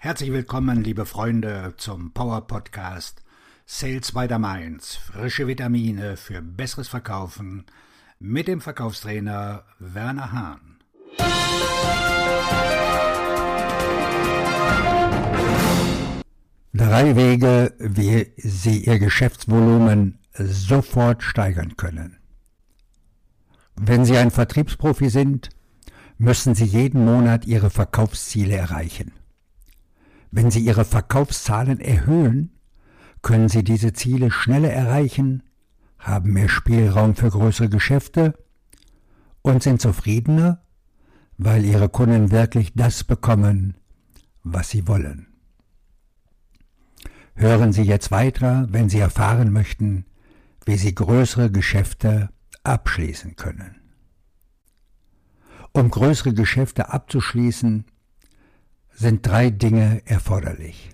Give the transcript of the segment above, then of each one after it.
Herzlich willkommen, liebe Freunde, zum Power Podcast Sales by the Mainz. Frische Vitamine für besseres Verkaufen mit dem Verkaufstrainer Werner Hahn. Drei Wege, wie Sie Ihr Geschäftsvolumen sofort steigern können. Wenn Sie ein Vertriebsprofi sind, müssen Sie jeden Monat Ihre Verkaufsziele erreichen. Wenn Sie Ihre Verkaufszahlen erhöhen, können Sie diese Ziele schneller erreichen, haben mehr Spielraum für größere Geschäfte und sind zufriedener, weil Ihre Kunden wirklich das bekommen, was sie wollen. Hören Sie jetzt weiter, wenn Sie erfahren möchten, wie Sie größere Geschäfte abschließen können. Um größere Geschäfte abzuschließen, sind drei Dinge erforderlich.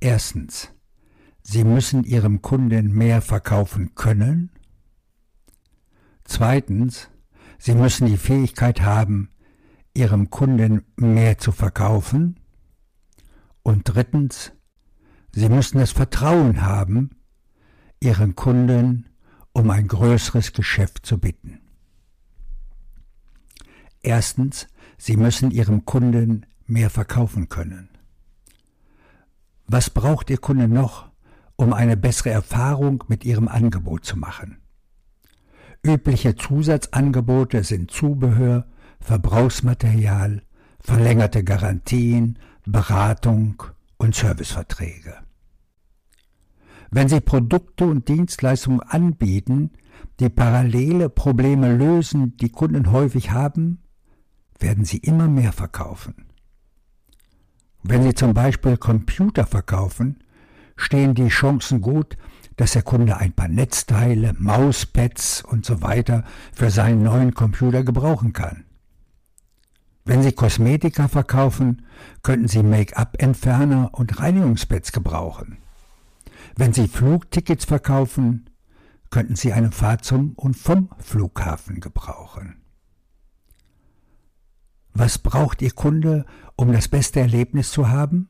Erstens, Sie müssen Ihrem Kunden mehr verkaufen können. Zweitens, Sie müssen die Fähigkeit haben, Ihrem Kunden mehr zu verkaufen. Und drittens, Sie müssen das Vertrauen haben, Ihren Kunden um ein größeres Geschäft zu bitten. Erstens, Sie müssen Ihrem Kunden mehr verkaufen können. Was braucht Ihr Kunde noch, um eine bessere Erfahrung mit Ihrem Angebot zu machen? Übliche Zusatzangebote sind Zubehör, Verbrauchsmaterial, verlängerte Garantien, Beratung und Serviceverträge. Wenn Sie Produkte und Dienstleistungen anbieten, die parallele Probleme lösen, die Kunden häufig haben, werden Sie immer mehr verkaufen. Wenn Sie zum Beispiel Computer verkaufen, stehen die Chancen gut, dass der Kunde ein paar Netzteile, Mauspads und so weiter für seinen neuen Computer gebrauchen kann. Wenn Sie Kosmetika verkaufen, könnten Sie Make-up-Entferner und Reinigungspads gebrauchen. Wenn Sie Flugtickets verkaufen, könnten Sie eine Fahrt zum und vom Flughafen gebrauchen. Was braucht Ihr Kunde, um das beste Erlebnis zu haben?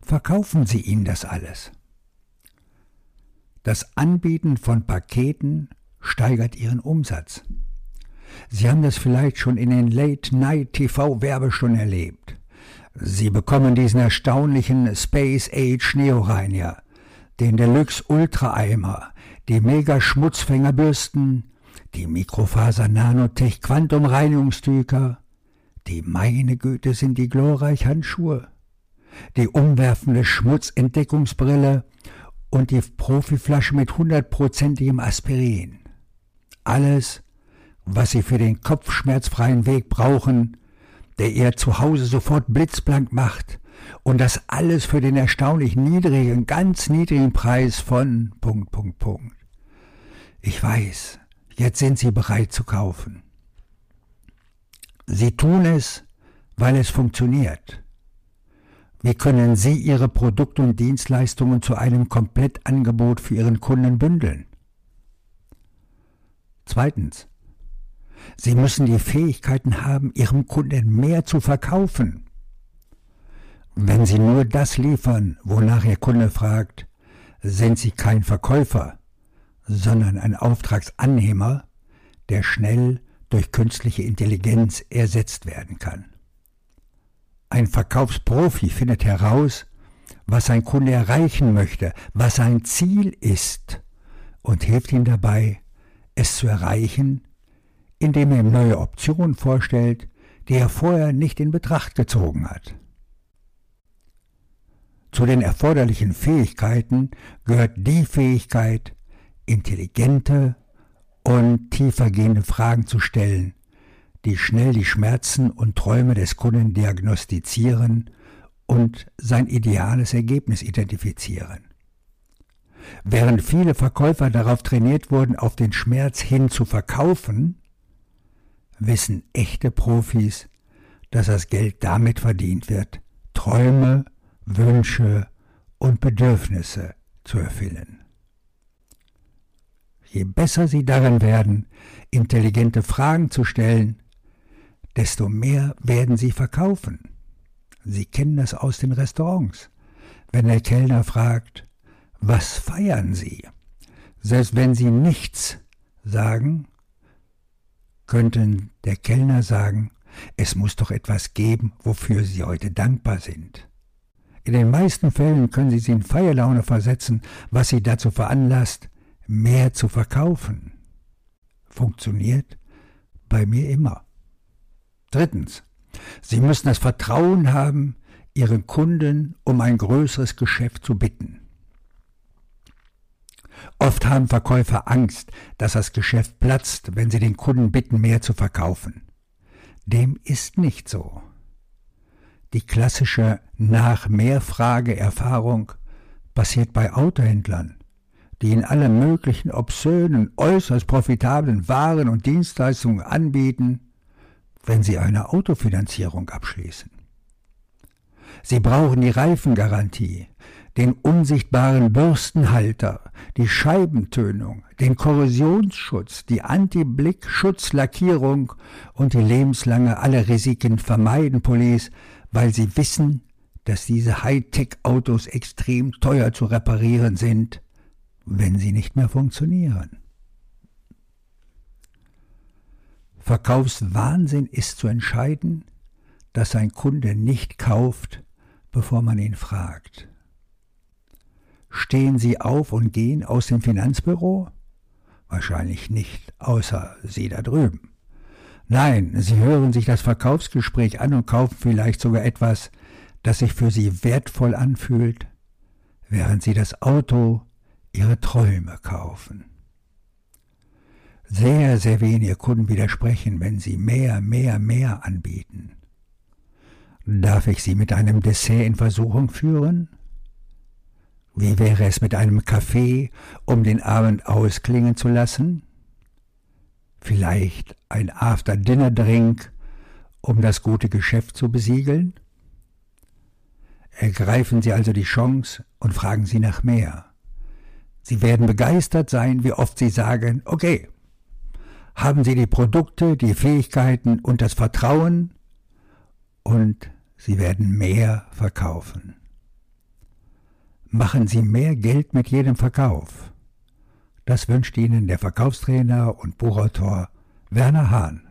Verkaufen Sie ihm das alles. Das Anbieten von Paketen steigert Ihren Umsatz. Sie haben das vielleicht schon in den Late-Night-TV-Werbestunden erlebt. Sie bekommen diesen erstaunlichen Space Age Neoreiniger, den Deluxe Ultra Eimer, die Mega Schmutzfängerbürsten, die Mikrofaser Nanotech Quantum Reinigungstücher, die meine Güte sind die glorreich Handschuhe, die umwerfende Schmutzentdeckungsbrille und die Profiflasche mit hundertprozentigem Aspirin. Alles, was Sie für den kopfschmerzfreien Weg brauchen, der Ihr Zuhause sofort blitzblank macht, und das alles für den erstaunlich niedrigen, ganz niedrigen Preis von Punkt, Punkt, Punkt. Ich weiß, jetzt sind Sie bereit zu kaufen. Sie tun es, weil es funktioniert. Wie können Sie Ihre Produkte und Dienstleistungen zu einem Komplettangebot für Ihren Kunden bündeln? Zweitens. Sie müssen die Fähigkeiten haben, Ihrem Kunden mehr zu verkaufen. Wenn Sie nur das liefern, wonach Ihr Kunde fragt, sind Sie kein Verkäufer, sondern ein Auftragsannehmer, der schnell durch künstliche Intelligenz ersetzt werden kann. Ein Verkaufsprofi findet heraus, was sein Kunde erreichen möchte, was sein Ziel ist und hilft ihm dabei, es zu erreichen, indem er ihm neue Optionen vorstellt, die er vorher nicht in Betracht gezogen hat. Zu den erforderlichen Fähigkeiten gehört die Fähigkeit, intelligente, und tiefergehende Fragen zu stellen, die schnell die Schmerzen und Träume des Kunden diagnostizieren und sein ideales Ergebnis identifizieren. Während viele Verkäufer darauf trainiert wurden, auf den Schmerz hin zu verkaufen, wissen echte Profis, dass das Geld damit verdient wird, Träume, Wünsche und Bedürfnisse zu erfüllen. Je besser Sie darin werden, intelligente Fragen zu stellen, desto mehr werden Sie verkaufen. Sie kennen das aus den Restaurants. Wenn der Kellner fragt, was feiern Sie? Selbst wenn Sie nichts sagen, könnten der Kellner sagen, es muss doch etwas geben, wofür Sie heute dankbar sind. In den meisten Fällen können Sie sie in Feierlaune versetzen, was Sie dazu veranlasst, mehr zu verkaufen. Funktioniert bei mir immer. Drittens. Sie müssen das Vertrauen haben, Ihren Kunden um ein größeres Geschäft zu bitten. Oft haben Verkäufer Angst, dass das Geschäft platzt, wenn sie den Kunden bitten, mehr zu verkaufen. Dem ist nicht so. Die klassische Nach-Mehr-Frage-Erfahrung passiert bei Autohändlern, die in alle möglichen obszönen, äußerst profitablen Waren und Dienstleistungen anbieten, wenn sie eine Autofinanzierung abschließen. Sie brauchen die Reifengarantie, den unsichtbaren Bürstenhalter, die Scheibentönung, den Korrosionsschutz, die Anti-Blick-Schutzlackierung und die lebenslange alle Risiken vermeiden Police, weil sie wissen, dass diese Hightech-Autos extrem teuer zu reparieren sind, wenn sie nicht mehr funktionieren. Verkaufswahnsinn ist zu entscheiden, dass ein Kunde nicht kauft, bevor man ihn fragt. Stehen Sie auf und gehen aus dem Finanzbüro? Wahrscheinlich nicht, außer Sie da drüben. Nein, Sie hören sich das Verkaufsgespräch an und kaufen vielleicht sogar etwas, das sich für Sie wertvoll anfühlt, während Sie das Auto Ihre Träume kaufen. Sehr, sehr wenige Kunden widersprechen, wenn Sie mehr, mehr, mehr anbieten. Darf ich Sie mit einem Dessert in Versuchung führen? Wie wäre es mit einem Kaffee, um den Abend ausklingen zu lassen? Vielleicht ein After-Dinner-Drink, um das gute Geschäft zu besiegeln? Ergreifen Sie also die Chance und fragen Sie nach mehr. Sie werden begeistert sein, wie oft Sie sagen, okay, haben Sie die Produkte, die Fähigkeiten und das Vertrauen und Sie werden mehr verkaufen machen Sie mehr Geld mit jedem Verkauf. Das wünscht Ihnen der Verkaufstrainer und Buchautor Werner Hahn.